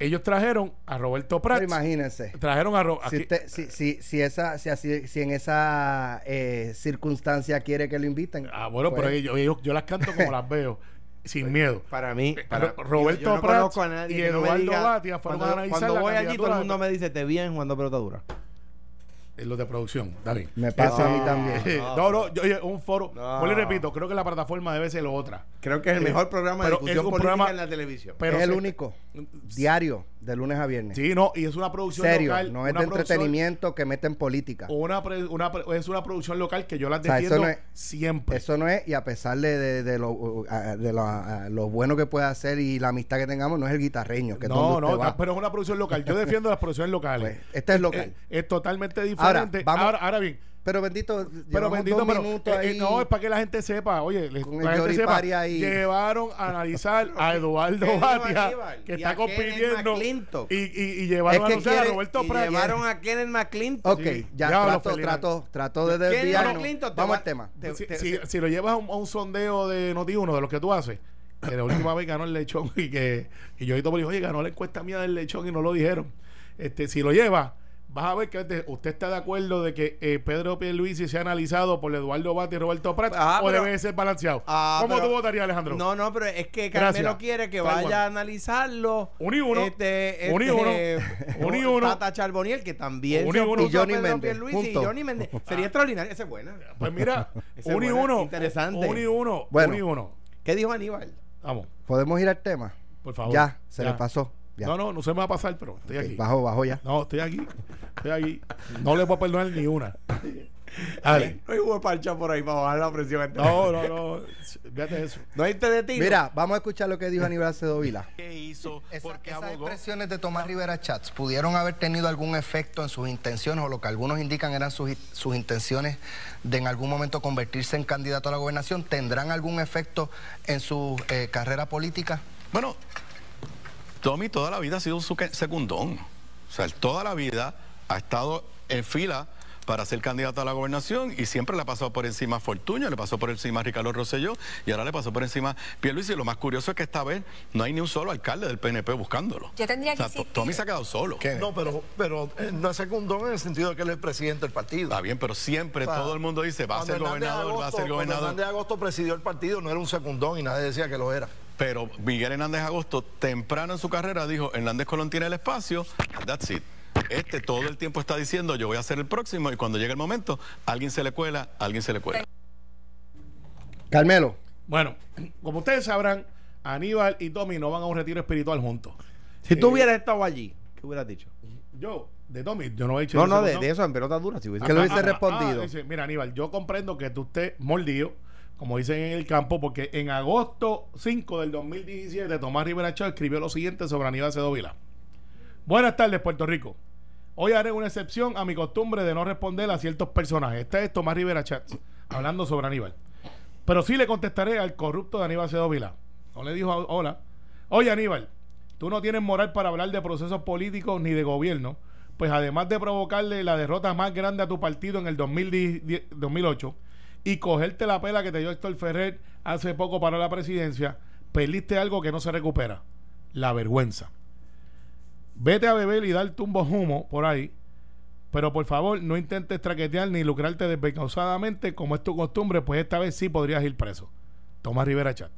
Ellos trajeron a Roberto Pero Prats. imagínense. Trajeron a Ro- Si, si, si, si, esa, si, así, si en esa eh, circunstancia quiere que lo inviten. Ah, bueno, pues, pero ellos, ellos- yo las canto como las veo, sin miedo. Para mí, para, Ro- Roberto yo, yo no Prats conozco a nadie y Eduardo Batia fueron cuando, a analizar cuando la voy allí, todo el mundo me dice, te vi en jugando pelotadura. En los de producción, David. Me pasa a mí No. también. No, no, yo, oye, un foro. No. Vuelvo y repito, creo que la plataforma debe ser otra. Creo que es el Eh, mejor programa de pero discusión es un política programa- en la televisión. Pero es el se- único. Diario, de lunes a viernes. Sí, no, y es una producción Serio, local. no es una de producción- entretenimiento que mete en política. Una, pre- una pre- es una producción local que yo las O sea, eso defiendo no es- siempre. Eso no es, y a pesar de, de, de lo, a- de lo, a- lo bueno que puede hacer y la amistad que tengamos, no es el guitarreño, que es no, donde no, usted va. pero es una producción local. Yo defiendo las producciones locales. Pues, esta es local. Es, es totalmente Ahora, vamos- ahora, ahora bien, Pero bendito, pero bendito, pero, eh, eh, no, es para que la gente sepa. Oye, la gente sepa. Ahí. Llevaron a analizar a Eduardo ¿Qué dijo Batia, que Y está a compitiendo. Y, y, y llevaron Es a que a quiere- Roberto y llevaron a Kenneth McClintock. Ok, Sí, ya Felina. trato, trato de desviarnos. Vamos va- al tema. te- si, te- si- te- si lo llevas a un, a un sondeo de Noti1 de lo que tú haces, que la última vez ganó el lechón y que y yo ahorita me dijo, oye, ganó la encuesta mía del lechón y no lo dijeron. Este, si lo llevas, vas a ver que usted está de acuerdo de que eh, Pedro Pierluisi sea analizado por Eduardo Bati y Roberto Prats Ah, o pero- debe ser balanceado. Ah, ¿Cómo pero- tú votarías, Alejandro? No, no, pero es que Carmelo Gracias. quiere que Está vaya igual. a analizarlo. Uno y uno. Este, y este, uno. eh, Uno y uno. Tata Charboniel, que también se y uno. Y Johnny Méndez, y. Johnny Méndez. Sería extraordinario. Esa es buena. Pues mira, Ese uno y uno. interesante. Uno y uno. Bueno. Uno y uno. ¿Qué dijo Aníbal? Vamos, ¿Podemos ir al tema? por favor. Ya, se Ya. le pasó. Ya. No, no, no se me va a pasar, pero estoy aquí. Bajo, bajo ya. No, estoy aquí. Estoy aquí. No le voy a perdonar ni una. No hay huevo parcha por ahí para bajar la presión. No, no, no. Fíjate eso. No hay de tiro. Mira, vamos a escuchar lo que dijo Aníbal Acedo Vila. ¿Qué hizo? Esa- ¿Por qué esas abogó? expresiones de Tomás Rivera Chats pudieron haber tenido algún efecto en sus intenciones o lo que algunos indican eran sus, sus intenciones de en algún momento convertirse en candidato a la gobernación. ¿Tendrán algún efecto en su eh, carrera política? Bueno, Tommy toda la vida ha sido un suque- secundón. O sea, él toda la vida ha estado en fila para ser candidato a la gobernación y siempre le ha pasado por encima a Fortuño, le pasó por encima a Ricardo Rosselló y ahora le pasó por encima a Pierluisi. Y lo más curioso es que esta vez no hay ni un solo alcalde del PNP buscándolo. Ya tendría O sea, que To- existir. Tommy se ha quedado solo. No, pero, pero eh, no es secundón en el sentido de que él es el presidente del partido. Está bien, pero siempre O sea, todo el mundo dice, va a cuando ser gobernador, va a ser Cuando gobernador. Hernández Agosto presidió el partido, no era un secundón y nadie decía que lo era. Pero Miguel Hernández Agosto, temprano en su carrera, dijo, Hernández Colón tiene el espacio, that's it. Este todo el tiempo está diciendo, yo voy a ser el próximo, y cuando llega el momento, alguien se le cuela, alguien se le cuela. Carmelo, Bueno, como ustedes sabrán, Aníbal y Tommy no van a un retiro espiritual juntos. si tú Eh, hubieras estado allí, ¿qué hubieras dicho? Yo, de Tommy, yo no he dicho No, no, de, de eso en pelota dura. Si hubiese Que lo Ah, hubiese ah, ah, respondido. ah, dice, mira, Aníbal, yo comprendo que tú estés mordido, como dicen en el campo, porque en agosto 5 del 2017, Tomás Rivera Chávez escribió lo siguiente sobre Aníbal Acedo Vila. Buenas tardes, Puerto Rico. Hoy haré una excepción a mi costumbre de no responder a ciertos personajes. Este es Tomás Rivera Chats, hablando sobre Aníbal. Pero sí le contestaré al corrupto de Aníbal Acedo Vila. No le dijo hola. Oye, Aníbal, tú no tienes moral para hablar de procesos políticos ni de gobierno, pues además de provocarle la derrota más grande a tu partido en el 2010 2008 y cogerte la pela que te dio Héctor Ferrer hace poco para la presidencia, perdiste algo que no se recupera, la vergüenza. Vete a beber y dar tumbos humo por ahí, pero por favor no intentes traquetear ni lucrarte desvergonzadamente como es tu costumbre, pues esta vez sí podrías ir preso. Tomás Rivera Chat.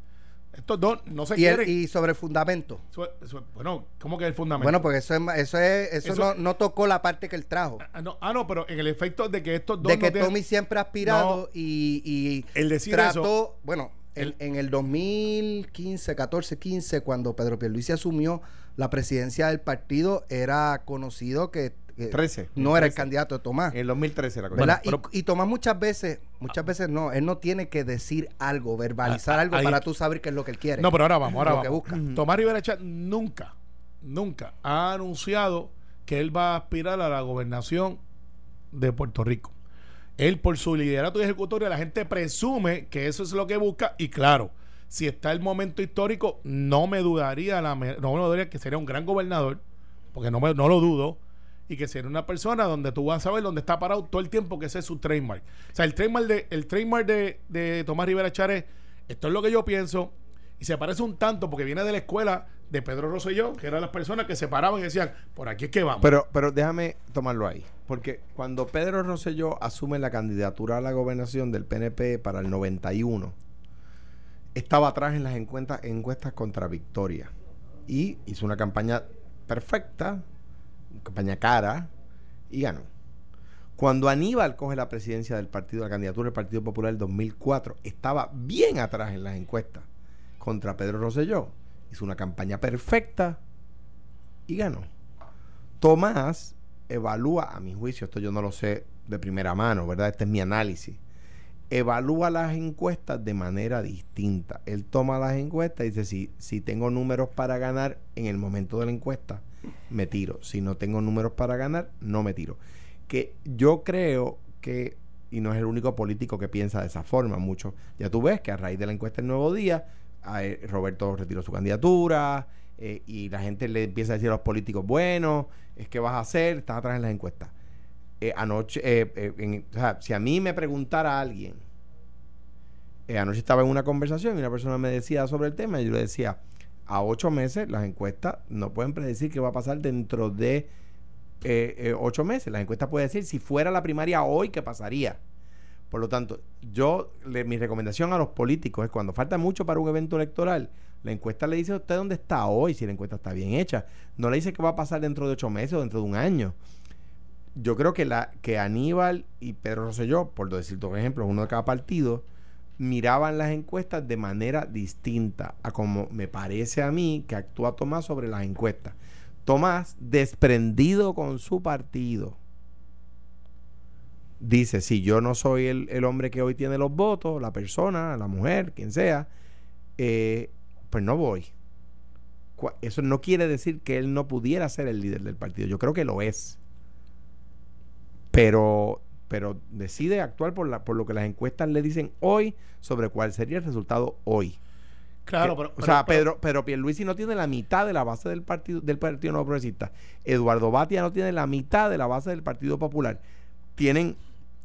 Estos dos no se y, el- quieren. y sobre fundamento. Su- su- bueno, ¿cómo que el fundamento? Bueno, porque eso es, eso es, eso, Eso- no, no tocó la parte que él trajo. Ah, no, ah, no, pero en el efecto de que estos dos De que tienen- Tommy siempre ha aspirado No. y, y El decir trató, eso- bueno, en, El- en el 2015, 14, 15, cuando Pedro Pierluisi asumió la presidencia del partido, era conocido que, que 13, no era el 13. candidato de Tomás. En el 2013 la cosa. ¿verdad? Bueno, y, y Tomás muchas veces, muchas veces no, él no tiene que decir algo, verbalizar Ah, algo ahí- para tú saber qué es lo que él quiere. No, pero ahora vamos, ahora Lo vamos. que busca. Tomás Rivera Chat nunca, nunca ha anunciado que él va a aspirar a la gobernación de Puerto Rico. Él, por su liderato y ejecutoria, la gente presume que eso es lo que busca. Y claro, si está el momento histórico, no me dudaría, la, no me dudaría que sería un gran gobernador, porque no, me, no lo dudo, y que sería una persona donde tú vas a ver dónde está parado todo el tiempo, que ese es su trademark. O sea, el trademark de, el trademark de, de Tomás Rivera Char es, esto es lo que yo pienso, y se parece un tanto porque viene de la escuela de Pedro Rosselló, que eran las personas que se paraban y decían, por aquí es que vamos. Pero, pero déjame tomarlo ahí. Porque cuando Pedro Rosselló asume la candidatura a la gobernación del PNP para el 91, estaba atrás en las encuestas, encuestas contra Victoria. Y hizo una campaña perfecta, campaña cara, y ganó. Cuando Aníbal coge la presidencia del partido, la candidatura del Partido Popular del 2004, estaba bien atrás en las encuestas contra Pedro Rosselló. Hizo una campaña perfecta y ganó. Tomás evalúa, a mi juicio, esto yo no lo sé de primera mano, ¿verdad? Este es mi análisis. Evalúa las encuestas de manera distinta. Él toma las encuestas y dice, si, si tengo números para ganar en el momento de la encuesta, me tiro. Si no tengo números para ganar, no me tiro. Que yo creo que, y no es el único político que piensa de esa forma, mucho. Ya tú ves que a raíz de la encuesta del Nuevo Día, eh, Roberto retiró su candidatura, eh, y la gente le empieza a decir a los políticos, bueno, es que vas a hacer, estás atrás en las encuestas. Eh, anoche, o sea, si a mí me preguntara alguien, anoche estaba en una conversación y una persona me decía sobre el tema y yo le decía, a ocho meses las encuestas no pueden predecir qué va a pasar dentro de eh, eh, ocho meses. Las encuestas pueden decir si fuera la primaria hoy, qué pasaría. Por lo tanto, yo, le- mi recomendación a los políticos es cuando falta mucho para un evento electoral, la encuesta le dice a usted dónde está hoy, si la encuesta está bien hecha. No le dice qué va a pasar dentro de ocho meses o dentro de un año. Yo creo que, la, que Aníbal y Pedro Rosselló, por decirte un ejemplo, uno de cada partido, miraban las encuestas de manera distinta a como me parece a mí que actúa Tomás sobre las encuestas. Tomás, desprendido con su partido, dice, si yo no soy el, el hombre que hoy tiene los votos, la persona, la mujer, quien sea, eh, pues no voy. Eso no quiere decir que él no pudiera ser el líder del partido. Yo creo que lo es. Pero, pero decide actuar por, la, por lo que las encuestas le dicen hoy sobre cuál sería el resultado hoy. Claro, Que- pero, o sea, pero- Pedro, pero Pierluisi no tiene la mitad de la base del partido del Partido No Progresista. Eduardo Batia no tiene la mitad de la base del Partido Popular. Tienen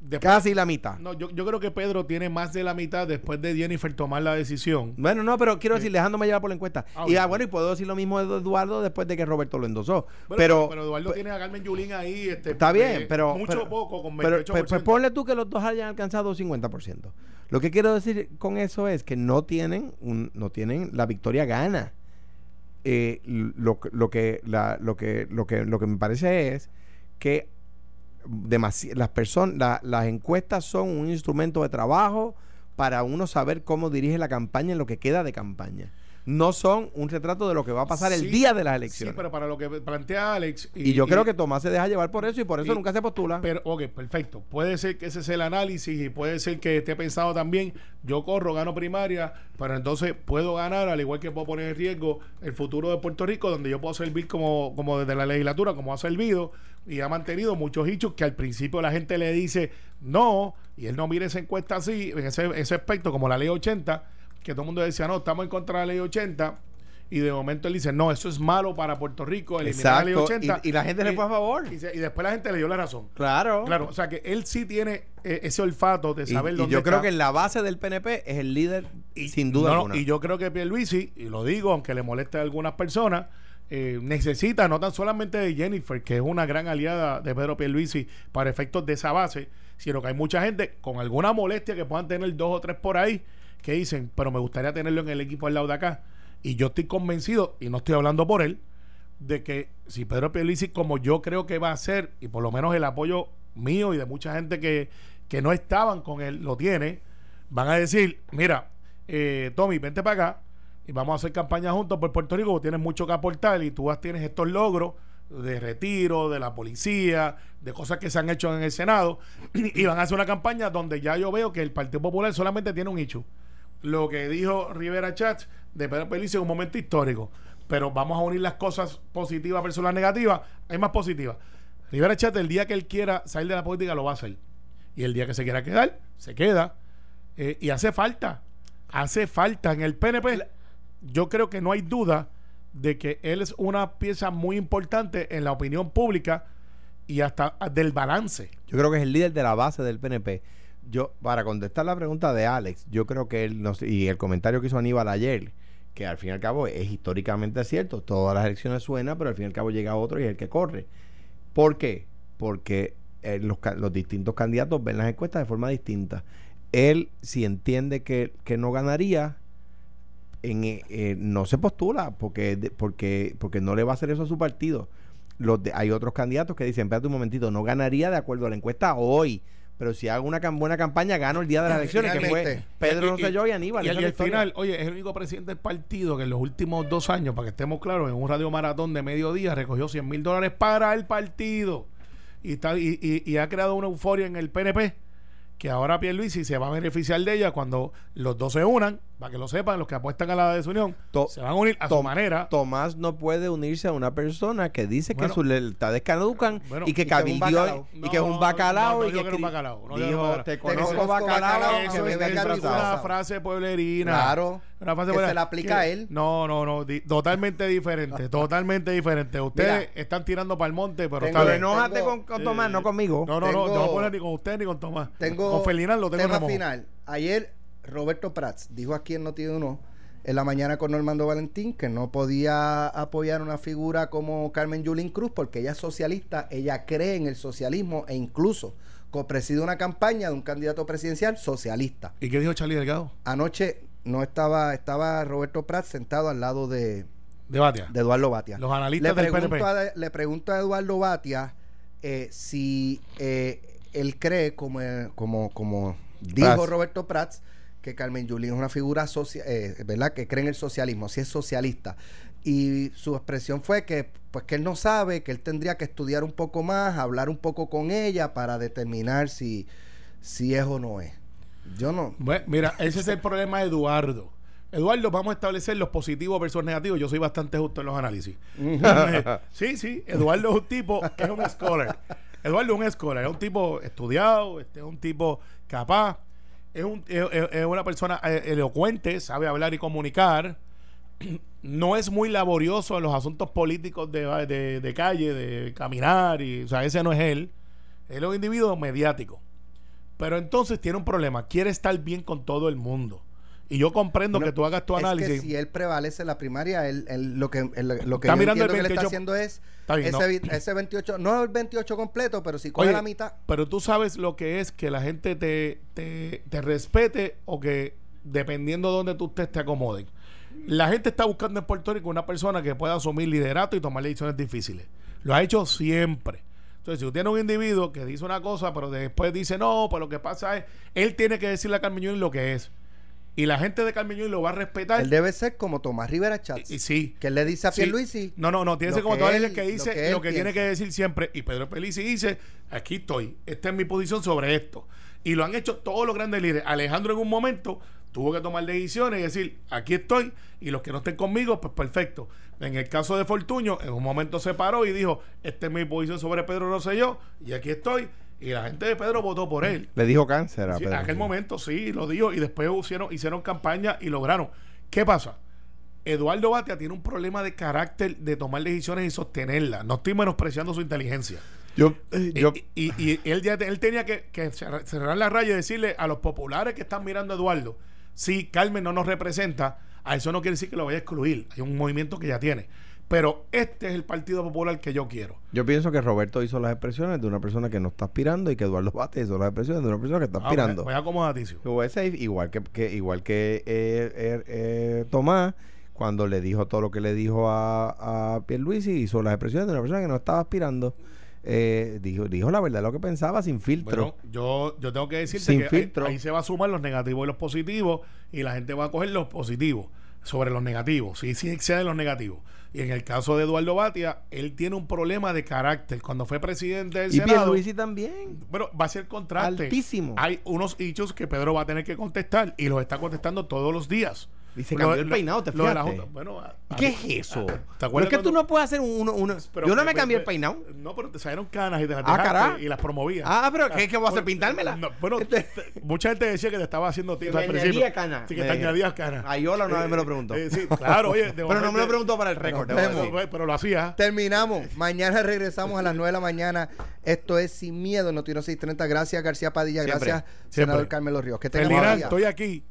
después- casi la mitad. no, yo, yo creo que Pedro tiene más de la mitad después de Jennifer tomar la decisión. Bueno, no, pero quiero decir, dejándome llevar por la encuesta. Ah, y ah, bueno, y puedo decir lo mismo de Eduardo después de que Roberto lo endosó. Bueno, pero, pero Eduardo pe- tiene a Carmen Yulín ahí. Este, está bien, eh, pero. Mucho pero- poco, con pero- 28%. pues, pues ponle tú que los dos hayan alcanzado 50%. Lo que quiero decir con eso es que no tienen, un, no tienen la victoria gana. Eh, lo, lo que la, lo que lo que lo que me parece es que las personas las encuestas son un instrumento de trabajo para uno saber cómo dirige la campaña en lo que queda de campaña no son un retrato de lo que va a pasar el Sí, día de las Sí, elecciones pero para lo que plantea Alex. y, yo creo que Tomás se deja llevar por eso y por eso y- nunca se postula Pero, ok, perfecto. Puede ser que ese sea el análisis y puede ser que esté pensado también. Yo corro, gano primaria, pero entonces puedo ganar, al igual que puedo poner en riesgo el futuro de Puerto Rico, donde yo puedo servir como, como desde la legislatura, como ha servido y ha mantenido muchos hechos que al principio la gente le dice no, y él no mira esa encuesta así, en ese, ese aspecto, como la ley 80, que todo el mundo decía no, estamos en contra de la ley 80. Y de momento él dice, no, eso es malo para Puerto Rico, eliminar la ley Exacto, 80. y- y la gente le fue a favor. Y, se- y después la gente le dio la razón. claro Claro, o sea que él sí tiene eh, ese olfato de y, saber y dónde yo creo que en la base del PNP es el líder Y- sin duda no, alguna y yo creo que Pierluisi, y lo digo aunque le moleste a algunas personas, eh, necesita no tan solamente de Jennifer, que es una gran aliada de Pedro Pierluisi para efectos de esa base, sino que hay mucha gente con alguna molestia que puedan tener dos o tres por ahí que dicen, pero me gustaría tenerlo en el equipo al lado de acá. Y yo estoy convencido, y no estoy hablando por él, de que si Pedro Pierluisi, como yo creo que va a ser, y por lo menos el apoyo mío y de mucha gente que, que no estaban con él, lo tiene, van a decir, mira, eh, Tommy, vente para acá y vamos a hacer campaña juntos por Puerto Rico, tienes mucho que aportar y tú tienes estos logros de retiro, de la policía, de cosas que se han hecho en el Senado, y van a hacer una campaña donde ya yo veo que el Partido Popular solamente tiene un hecho. Lo que dijo Rivera Chats de Pedro Pelicio en un momento histórico. Pero vamos a unir las cosas positivas versus las negativas. Hay más positivas. Rivera Chat, el día que él quiera salir de la política, lo va a hacer. Y el día que se quiera quedar, se queda. Eh, y hace falta. Hace falta en el PNP. Yo creo que no hay duda de que él es una pieza muy importante en la opinión pública y hasta del balance. Yo creo que es el líder de la base del PNP. Yo, para contestar la pregunta de Alex, yo creo que él, y el comentario que hizo Aníbal ayer, que al fin y al cabo es históricamente cierto, todas las elecciones suenan, pero al fin y al cabo llega otro y es el que corre. ¿Por qué? Porque eh, los, distintos candidatos ven las encuestas de forma distinta. Él, si entiende que, que no ganaría, eh, eh, no se postula porque, porque, porque no le va a hacer eso a su partido. Los de- hay otros candidatos que dicen, espérate un momentito, no ganaría de acuerdo a la encuesta hoy, pero si hago una buena campaña, gano el día de las elecciones, que fue. Pedro Y- Rosselló y Aníbal. Y, esa al, es la y al final, oye, es el único presidente del partido que en los últimos dos años, para que estemos claros, en un radio maratón de mediodía recogió 100 mil dólares para el partido. Y, está, y, y- y ha creado una euforia en el PNP que ahora Pierluisi se va a beneficiar de ella cuando los dos se unan, para que lo sepan, los que apuestan a la desunión, To- se van a unir a su manera. Tomás no puede unirse a una persona que dice Bueno. que sus lealtades caducan Bueno, y que y que es un cabildió bacalao. y que es un No, bacalao no, no y digo que que bacalao, no digo dijo te conozco bacalao que me es, una frase pueblerina. Claro. Una frase Que pueblerina. se la aplica a él. No, no, no. di- totalmente diferente. totalmente diferente. Ustedes Mira. están tirando para el monte, pero Tengo- está pero bien. enójate con, con Tomás no conmigo No, no, no. Tengo- No voy a poner ni con usted ni con Tomás. Tengo con Ferdinand lo tengo final. Ayer Roberto Prats dijo aquí en Noti Uno en la mañana con Normando Valentín que no podía apoyar una figura como Carmen Yulín Cruz porque ella es socialista, ella cree en el socialismo e incluso copreside una campaña de un candidato presidencial socialista. ¿Y qué dijo Charlie Delgado? Anoche no estaba estaba Roberto Prats sentado al lado de, De Batia. de Eduardo Batia. Los analistas le del pregunto PNP. A, le pregunto a Eduardo Batia eh, si eh, él cree, como, eh, como, como dijo Prats. Roberto Prats, que Carmen Yulín es una figura socia eh, ¿verdad? que cree en el socialismo, si es socialista. Y su expresión fue que pues que él no sabe, que él tendría que estudiar un poco más, hablar un poco con ella para determinar si, si es o no es. Yo no. Bueno, mira, ese es el problema de Eduardo. Eduardo, vamos a establecer los positivos versus negativos. Yo soy bastante justo en los análisis. sí, sí, Eduardo es un tipo es un scholar. Eduardo es un scholar, es un tipo estudiado, este, es un tipo capaz, es, un, es, una persona eh, elocuente, sabe hablar y comunicar. No es muy laborioso en los asuntos políticos de, de, de calle, de caminar, y, o sea, ese no es él. Él es un individuo mediático. Pero entonces tiene un problema, quiere estar bien con todo el mundo. Y yo comprendo Bueno, que tú hagas tu es análisis. que si él prevalece en la primaria, él, él lo que, él- lo que Está yo mirando el que le está 28. haciendo es Está bien, ese, no. ese 28, no el 28 completo, pero si coge Oye, la mitad. Pero tú sabes lo que es que la gente te, te, te respete o que dependiendo de donde tú estés te acomoden. La gente está buscando en Puerto Rico una persona que pueda asumir liderato y tomar decisiones difíciles. Lo ha hecho siempre. Entonces, si tú tienes un individuo que dice una cosa, pero después dice no, pues lo que pasa es, él tiene que decirle a Carmen lo que es. Y la gente de Carmen Yulín lo va a respetar. Él debe ser como Tomás Rivera Chats. Y, y sí. que él le dice a Sí. Pierluisi. No, no, no. Tiene que ser como leyes que dice lo que lo él que, tiene que decir siempre. Y Pedro Pelici dice, aquí estoy. Esta es mi posición sobre esto. Y lo han hecho todos los grandes líderes. Alejandro en un momento tuvo que tomar decisiones y decir, aquí estoy. Y los que no estén conmigo, pues perfecto. En el caso de Fortuño, en un momento se paró y dijo, esta es mi posición sobre Pedro Rosselló. Y aquí estoy. Y la gente de Pedro votó por él. Le dijo cáncer a Sí, Pedro. en aquel momento sí, lo dijo y después hicieron, hicieron campaña y lograron. ¿Qué pasa? Eduardo Batia tiene un problema de carácter de tomar decisiones y sostenerlas. No estoy menospreciando su inteligencia. Yo, eh, yo, y, y- y él, ya, él tenía que, que cerrar la raya y decirle a los populares que están mirando a Eduardo, si Carmen no nos representa, a eso no quiere decir que lo vaya a excluir. Hay un movimiento que ya tiene. Pero este es el Partido Popular que yo quiero. yo pienso que Roberto hizo las expresiones de una persona que no está aspirando y que Eduardo Bate hizo las expresiones de una persona que está Ah, aspirando. voy, voy a igual que, que- igual que eh, eh, eh, Tomás, cuando le dijo todo lo que le dijo a, a Pierluisi, hizo las expresiones de una persona que no estaba aspirando. Eh, dijo, dijo la verdad lo que pensaba sin filtro. Bueno, yo, yo tengo que decirte Sin que ahí- filtro. Ahí, se va a sumar los negativos y los positivos y la gente va a coger los positivos sobre los negativos. Sí, sí exceden los negativos. Y en el caso de Eduardo Batia, él tiene un problema de carácter. Cuando fue presidente del y Senado, Pierluisi también. bueno, va a ser contraste. Altísimo. Hay unos hechos que Pedro va a tener que contestar y los está contestando todos los días. Y se Lo- cambió el peinado, ¿te lo de la fijaste? Bueno, a- a- ¿Qué es eso? ¿Te No acuerdas es que tú no puedes hacer uno, uno- pero- yo no me pero- cambié el peinado. No, pero te salieron canas y te las Ah, y las promovías. Ah, pero ¿qué, qué voy a hacer? ¿Pintármela? no, bueno, te- mucha gente decía que te estaba haciendo Que tiempo me añadía canas. Sí, que Me te añadías canas. Ayola una vez me lo preguntó. Eh, sí, claro, oye. de Pero no me lo preguntó para el récord. Te. Pero, pero lo hacía. Terminamos. Mañana regresamos a las 9 de la mañana. Esto es Sin Miedo, Notino 630. Gracias, García Padilla. Gracias, Siempre. senador Carmelo Ríos. Que día. estoy aquí.